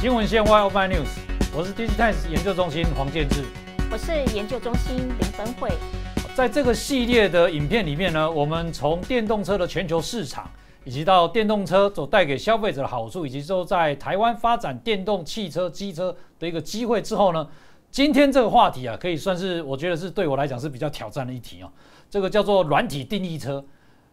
新闻线外 Open News，我是 Digitimes 研究中心黄建志，我是研究中心林芬慧。在这个系列的影片里面呢，我们从电动车的全球市场，以及到电动车所带给消费者的好处，以及说在台湾发展电动汽车、机车的一个机会之后呢，今天这个话题啊，可以算是我觉得是对我来讲是比较挑战的一题哦。这个叫做软体定义车。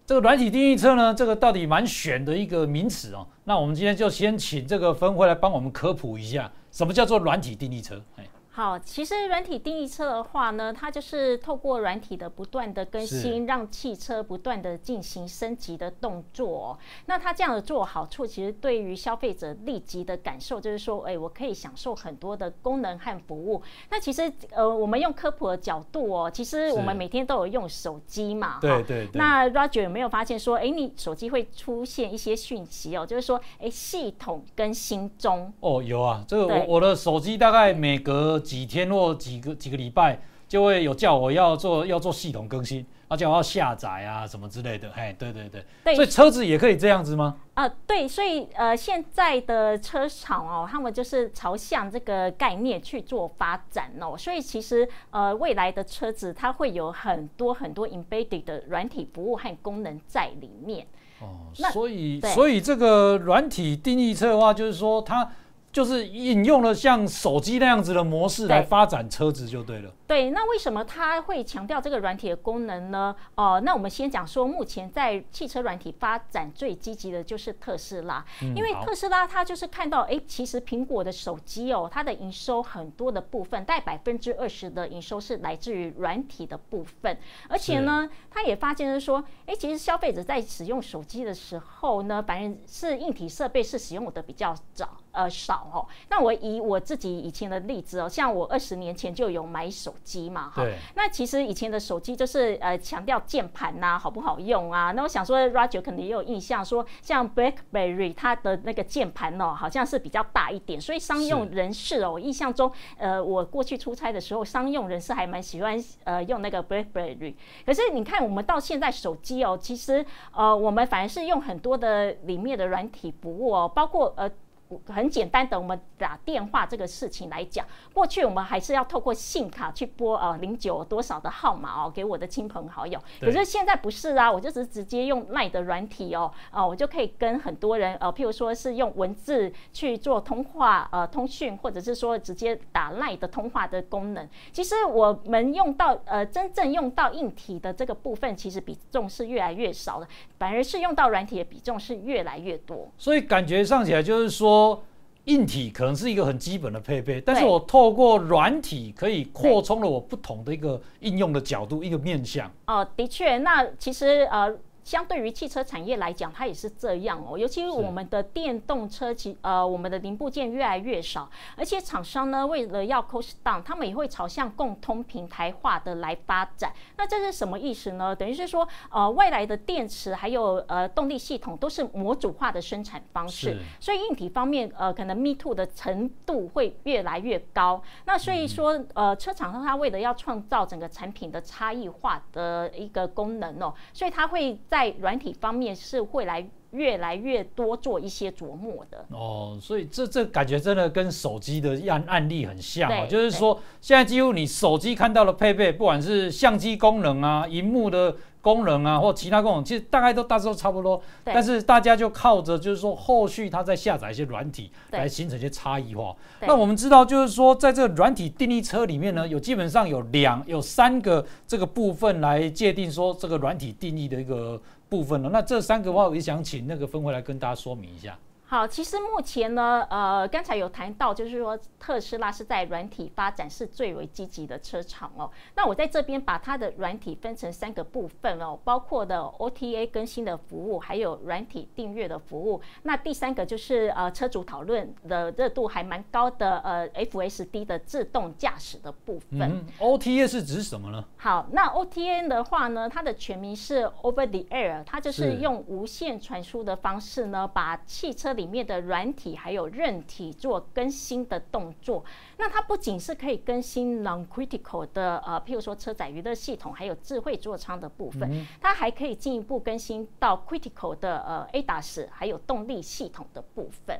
这个软体定义车呢，这个到底蛮选的一个名词哦。那我们今天就先请这个分会来帮我们科普一下，什么叫做软体定义车？哎。好，其实软体定义车的话呢，它就是透过软体的不断的更新，让汽车不断的进行升级的动作。哦那它这样的做好处，其实对于消费者立即的感受就是说，哎，我可以享受很多的功能和服务。那其实呃，我们用科普的角度哦，其实我们每天都有用手机嘛。对对。那 Roger 有没有发现说，哎，你手机会出现一些讯息哦，就是说，哎，系统更新中。哦，有啊，这个我我的手机大概每隔几天或几个几个礼拜就会有叫我要做要做系统更新，而且我要下载啊什么之类的。哎，对对对，所以车子也可以这样子吗？啊，对，所以呃，现在的车厂哦，他们就是朝向这个概念去做发展哦。所以其实呃，未来的车子它会有很多很多 embedded 的软体服务和功能在里面。哦，所以所以这个软体定义车的话，就是说它。就是引用了像手机那样子的模式来发展车子就对了。对，那为什么它会强调这个软体的功能呢？哦，那我们先讲说，目前在汽车软体发展最积极的就是特斯拉，因为特斯拉它就是看到，哎，其实苹果的手机哦，它的营收很多的部分，大概百分之二十的营收是来自于软体的部分，而且呢，它也发现是说，哎，其实消费者在使用手机的时候呢，反正是硬体设备是使用的比较早。呃，少哦。那我以我自己以前的例子哦，像我二十年前就有买手机嘛，哈。那其实以前的手机就是呃强调键盘呐好不好用啊。那我想说，Roger 可能也有印象，说像 BlackBerry 它的那个键盘哦，好像是比较大一点，所以商用人士哦，我印象中，呃，我过去出差的时候，商用人士还蛮喜欢呃用那个 BlackBerry。可是你看，我们到现在手机哦，其实呃，我们反而是用很多的里面的软体服务哦，包括呃。很简单的，我们打电话这个事情来讲，过去我们还是要透过信卡去拨呃零九多少的号码哦，给我的亲朋好友。可是现在不是啊，我就是直接用赖的软体哦，啊，我就可以跟很多人呃，譬如说是用文字去做通话呃通讯，或者是说直接打赖的通话的功能。其实我们用到呃真正用到硬体的这个部分，其实比重是越来越少了，反而是用到软体的比重是越来越多。所以感觉上起来就是说。说硬体可能是一个很基本的配备，但是我透过软体可以扩充了我不同的一个应用的角度，一个面向。哦，的确，那其实呃。相对于汽车产业来讲，它也是这样哦。尤其是我们的电动车，其呃，我们的零部件越来越少，而且厂商呢，为了要 cost down，他们也会朝向共通平台化的来发展。那这是什么意思呢？等于是说，呃，未来的电池还有呃动力系统都是模组化的生产方式，所以硬体方面，呃，可能 me too 的程度会越来越高。那所以说，呃，车厂商他为了要创造整个产品的差异化的一个功能哦，所以它会在在软体方面是会来越来越多做一些琢磨的哦，所以这这感觉真的跟手机的案案例很像啊，就是说现在几乎你手机看到的配备，不管是相机功能啊、荧幕的。功能啊，或其他功能，其实大概都大致都差不多。但是大家就靠着，就是说后续它在下载一些软体，来形成一些差异化。那我们知道，就是说在这个软体定义车里面呢，有基本上有两、有三个这个部分来界定说这个软体定义的一个部分了。那这三个话，我也想请那个分会来跟大家说明一下。好，其实目前呢，呃，刚才有谈到，就是说特斯拉是在软体发展是最为积极的车厂哦。那我在这边把它的软体分成三个部分哦，包括的 OTA 更新的服务，还有软体订阅的服务。那第三个就是呃，车主讨论的热度还蛮高的呃，FSD 的自动驾驶的部分。OTA 是指什么呢？好，那 OTA 的话呢，它的全名是 Over the Air，它就是用无线传输的方式呢，把汽车里面的软体还有韧体做更新的动作，那它不仅是可以更新 non-critical 的呃，譬如说车载娱乐系统，还有智慧座舱的部分，它还可以进一步更新到 critical 的呃 ADAS 还有动力系统的部分。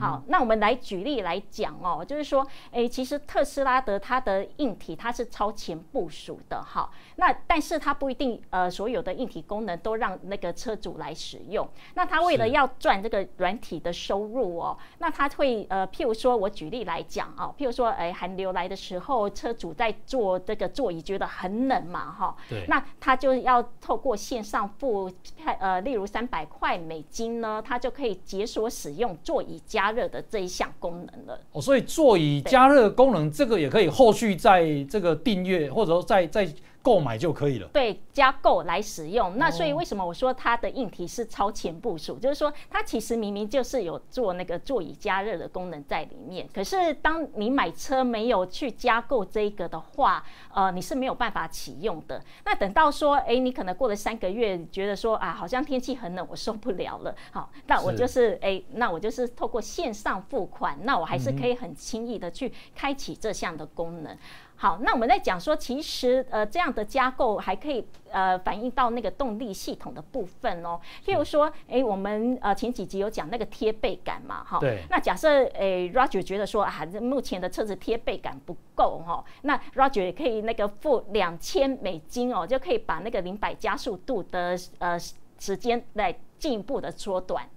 好，那我们来举例来讲哦，就是说，哎，其实特斯拉的它的硬体它是超前部署的，哈，那但是它不一定呃所有的硬体功能都让那个车主来使用。那他为了要赚这个软体的收入哦，那他会呃，譬如说我举例来讲哦，譬如说，哎，寒流来的时候，车主在坐这个座椅觉得很冷嘛，哈，对，那他就要透过线上付，呃，例如三百块美金呢，他就可以解锁使用座椅加热的这一项功能了。哦，所以座椅加热功能这个也可以后续在这个订阅，或者说在在。购买就可以了，对，加购来使用。那所以为什么我说它的硬体是超前部署？就是说它其实明明就是有做那个座椅加热的功能在里面。可是当你买车没有去加购这个的话，呃，你是没有办法启用的。那等到说，哎，你可能过了三个月，觉得说啊，好像天气很冷，我受不了了。好，那我就是哎，那我就是透过线上付款，那我还是可以很轻易的去开启这项的功能。好，那我们在讲说，其实呃这样的加购还可以呃反映到那个动力系统的部分哦。譬如说，哎，我们呃前几集有讲那个贴背感嘛，哈。对。那假设诶，Roger 觉得说啊，目前的车子贴背感不够哈，那 Roger 也可以那个付两千美金哦，就可以把那个零百加速度的呃时间来进一步的缩短。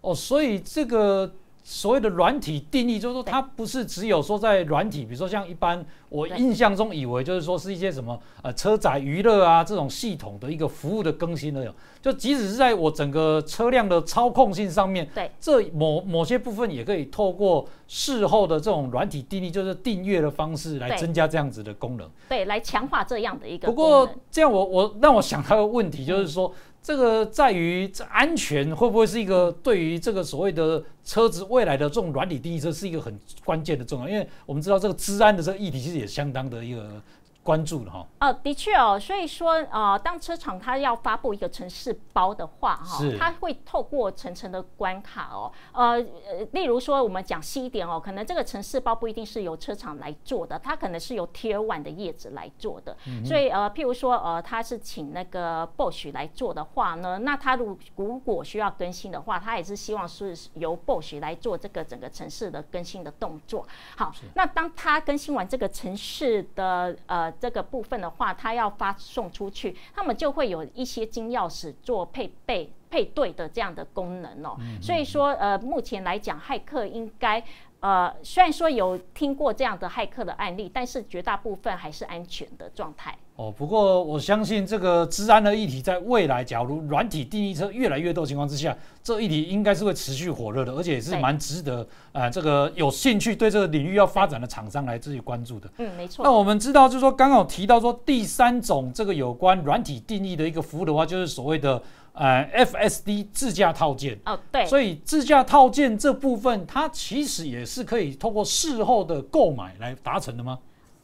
哦，所以这个。所谓的软体定义，就是说它不是只有说在软体，比如说像一般我印象中以为就是说是一些什么呃车载娱乐啊这种系统的一个服务的更新的，就即使是在我整个车辆的操控性上面，对，这某某些部分也可以透过事后的这种软体定义，就是订阅的方式来增加这样子的功能，对，来强化这样的一个。不过这样我我让我想到个问题，就是说。这个在于这安全会不会是一个对于这个所谓的车子未来的这种软体定义，这是一个很关键的重要，因为我们知道这个治安的这个议题其实也相当的一个。关注了哈，哦，的确哦，所以说呃，当车厂它要发布一个城市包的话哈，它会透过层层的关卡哦，呃呃，例如说我们讲细一点哦，可能这个城市包不一定是由车厂来做的，它可能是由 Tier One 的叶子来做的，所以呃，譬如说呃，它是请那个 Bosch 来做的话呢，那它如如果需要更新的话，它也是希望是由 Bosch 来做这个整个城市的更新的动作。好，那当它更新完这个城市的呃。这个部分的话，它要发送出去，他们就会有一些金钥匙做配备配对的这样的功能哦。所以说，呃，目前来讲，骇客应该。呃，虽然说有听过这样的骇客的案例，但是绝大部分还是安全的状态。哦，不过我相信这个治安的议题，在未来，假如软体定义车越来越多情况之下，这议题应该是会持续火热的，而且也是蛮值得呃这个有兴趣对这个领域要发展的厂商来自己关注的。嗯，没错。那我们知道，就是说刚好提到说第三种这个有关软体定义的一个服务的话，就是所谓的。呃，FSD 自驾套件哦，对，所以自驾套件这部分，它其实也是可以通过事后的购买来达成的吗？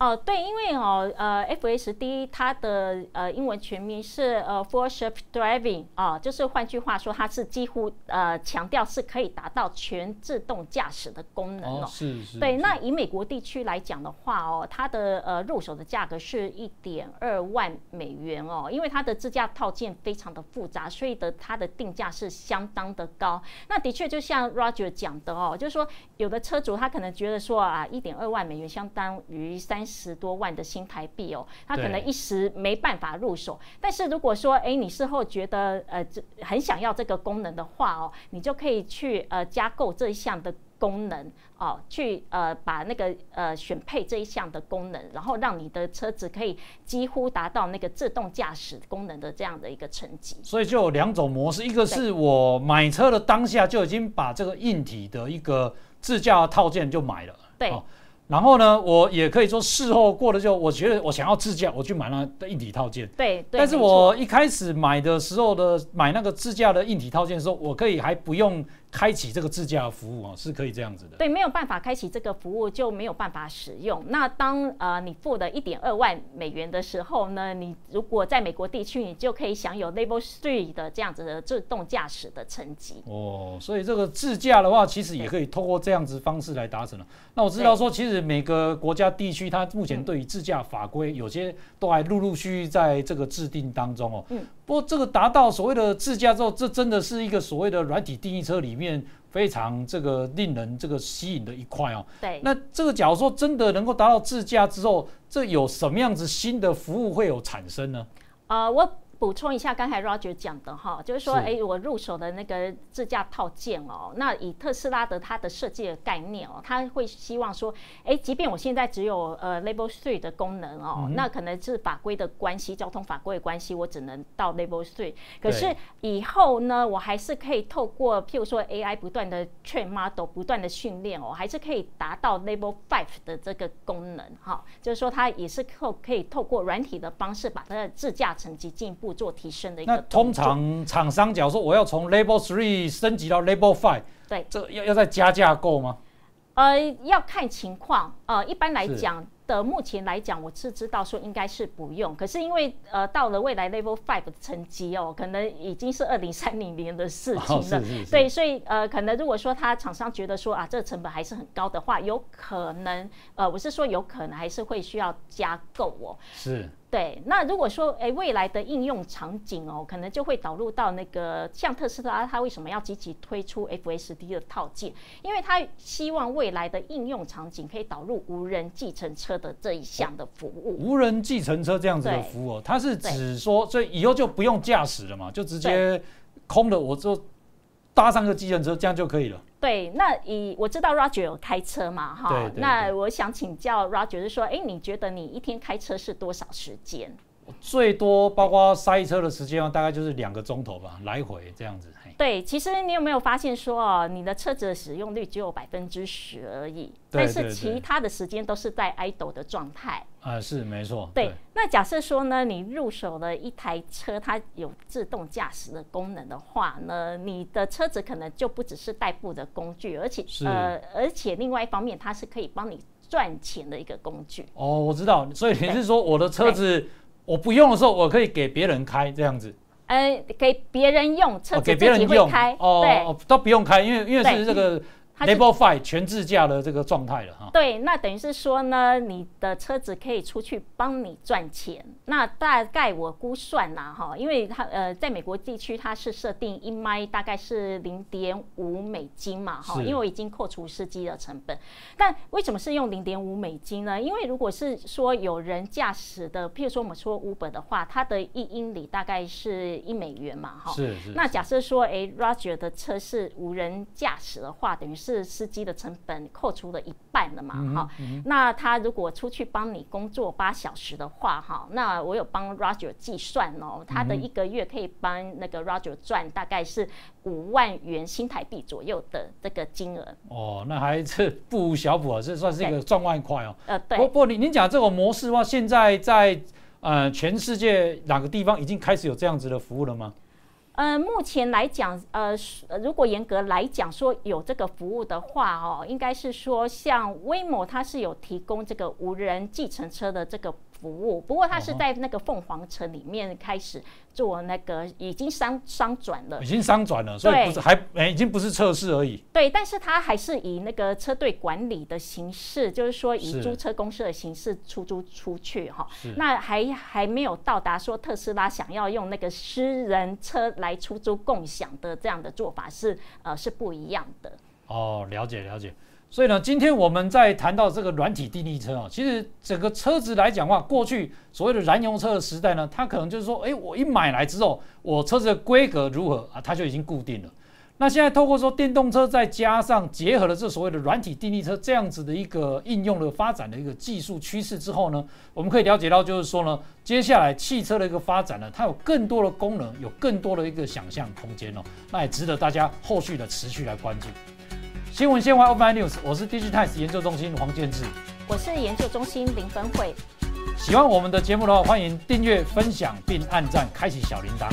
哦，对，因为哦，呃，FSD 它的呃英文全名是呃 Full Self Driving 啊，就是换句话说，它是几乎呃强调是可以达到全自动驾驶的功能哦。是是。对，那以美国地区来讲的话哦，它的呃入手的价格是一点二万美元哦，因为它的自驾套件非常的复杂，所以的它的定价是相当的高。那的确就像 Roger 讲的哦，就是说有的车主他可能觉得说啊，一点二万美元相当于三。十多万的新台币哦，他可能一时没办法入手。但是如果说，哎，你事后觉得呃，这很想要这个功能的话哦，你就可以去呃加购这一项的功能哦，去呃把那个呃选配这一项的功能，然后让你的车子可以几乎达到那个自动驾驶功能的这样的一个成绩。所以就有两种模式，一个是我买车的当下就已经把这个硬体的一个自驾套件就买了，对。然后呢，我也可以说事后过了就，我觉得我想要自驾，我去买那的硬体套件。对，但是我一开始买的时候的买那个自驾的硬体套件的时候，我可以还不用。开启这个自驾服务啊，是可以这样子的。对，没有办法开启这个服务就没有办法使用。那当呃你付的一点二万美元的时候呢，你如果在美国地区，你就可以享有 Level Three 的这样子的自动驾驶的层级。哦，所以这个自驾的话，其实也可以通过这样子方式来达成了。那我知道说，其实每个国家地区，它目前对于自驾法规有些都还陆陆续续在这个制定当中哦。嗯。不过这个达到所谓的自驾之后，这真的是一个所谓的软体定义车里面非常这个令人这个吸引的一块哦。对。那这个假如说真的能够达到自驾之后，这有什么样子新的服务会有产生呢？呃，我。补充一下，刚才 Roger 讲的哈，就是说，哎，我入手的那个自驾套件哦，那以特斯拉的它的设计的概念哦，它会希望说，哎，即便我现在只有呃 Level Three 的功能哦，那可能是法规的关系，交通法规的关系，我只能到 Level Three。可是以后呢，我还是可以透过譬如说 AI 不断的 train model，不断的训练哦，还是可以达到 Level Five 的这个功能哈，就是说它也是透可以透过软体的方式把它的自驾成绩进一步。做提升的一个。那通常厂商假如说我要从 Level Three 升级到 Level Five，对，这要要再加价购吗？呃，要看情况。呃，一般来讲的，目前来讲，我是知道说应该是不用。可是因为呃，到了未来 Level Five 的成绩哦，可能已经是二零三零年的事情了。对，所以呃，可能如果说他厂商觉得说啊，这个成本还是很高的话，有可能呃，我是说有可能还是会需要加购哦。是。对，那如果说诶，未来的应用场景哦，可能就会导入到那个像特斯拉，它为什么要积极推出 FSD 的套件？因为它希望未来的应用场景可以导入无人计程车的这一项的服务。无人计程车这样子的服务，它是指说，所以以后就不用驾驶了嘛，就直接空的，我就搭上个计程车，这样就可以了。对，那以我知道 Roger 有开车嘛，哈，那我想请教 Roger 是说，哎，你觉得你一天开车是多少时间？最多包括塞车的时间大概就是两个钟头吧，来回这样子。对，其实你有没有发现说哦，你的车子的使用率只有百分之十而已，但是其他的时间都是在 idle 的状态。啊，是没错。对，那假设说呢，你入手了一台车，它有自动驾驶的功能的话呢，你的车子可能就不只是代步的工具，而且呃，而且另外一方面，它是可以帮你赚钱的一个工具。哦，我知道，所以你是说我的车子我不用的时候，我可以给别人开这样子。呃，给别人用车子自己会开，对，都不用开，因为因为是这个。Level Five 全自驾的这个状态了哈。对，那等于是说呢，你的车子可以出去帮你赚钱。那大概我估算呐哈，因为它呃，在美国地区它是设定一麦大概是零点五美金嘛哈，因为我已经扣除司机的成本。但为什么是用零点五美金呢？因为如果是说有人驾驶的，譬如说我们说 Uber 的话，它的一英里大概是一美元嘛哈。是是。那假设说，哎，Roger 的车是无人驾驶的话，等于是。是司机的成本扣除了一半了嘛？哈，那他如果出去帮你工作八小时的话，哈，那我有帮 Roger 计算哦，他的一个月可以帮那个 Roger 赚大概是五万元新台币左右的这个金额。哦，那还是不无小补啊，这算是一个赚万块哦。呃，对。不不，你您讲这种模式的话，现在在呃全世界哪个地方已经开始有这样子的服务了吗？呃，目前来讲，呃，如果严格来讲说有这个服务的话，哦，应该是说像威某它是有提供这个无人计程车的这个。服务，不过它是在那个凤凰城里面开始做那个，已经商商转了，已经商转了，所以不是还哎，已经不是测试而已。对，但是它还是以那个车队管理的形式，就是说以租车公司的形式出租出去哈。那还还没有到达说特斯拉想要用那个私人车来出租共享的这样的做法是呃是不一样的。哦，了解了解。所以呢，今天我们在谈到这个软体定义车啊，其实整个车子来讲的话，过去所谓的燃油车的时代呢，它可能就是说，哎，我一买来之后，我车子的规格如何啊，它就已经固定了。那现在透过说电动车，再加上结合了这所谓的软体定义车这样子的一个应用的发展的一个技术趋势之后呢，我们可以了解到，就是说呢，接下来汽车的一个发展呢，它有更多的功能，有更多的一个想象空间哦，那也值得大家后续的持续来关注。新闻先发 Open News，我是 Digitimes 研究中心黄建志，我是研究中心林芬惠。喜欢我们的节目的话，欢迎订阅、分享并按赞，开启小铃铛。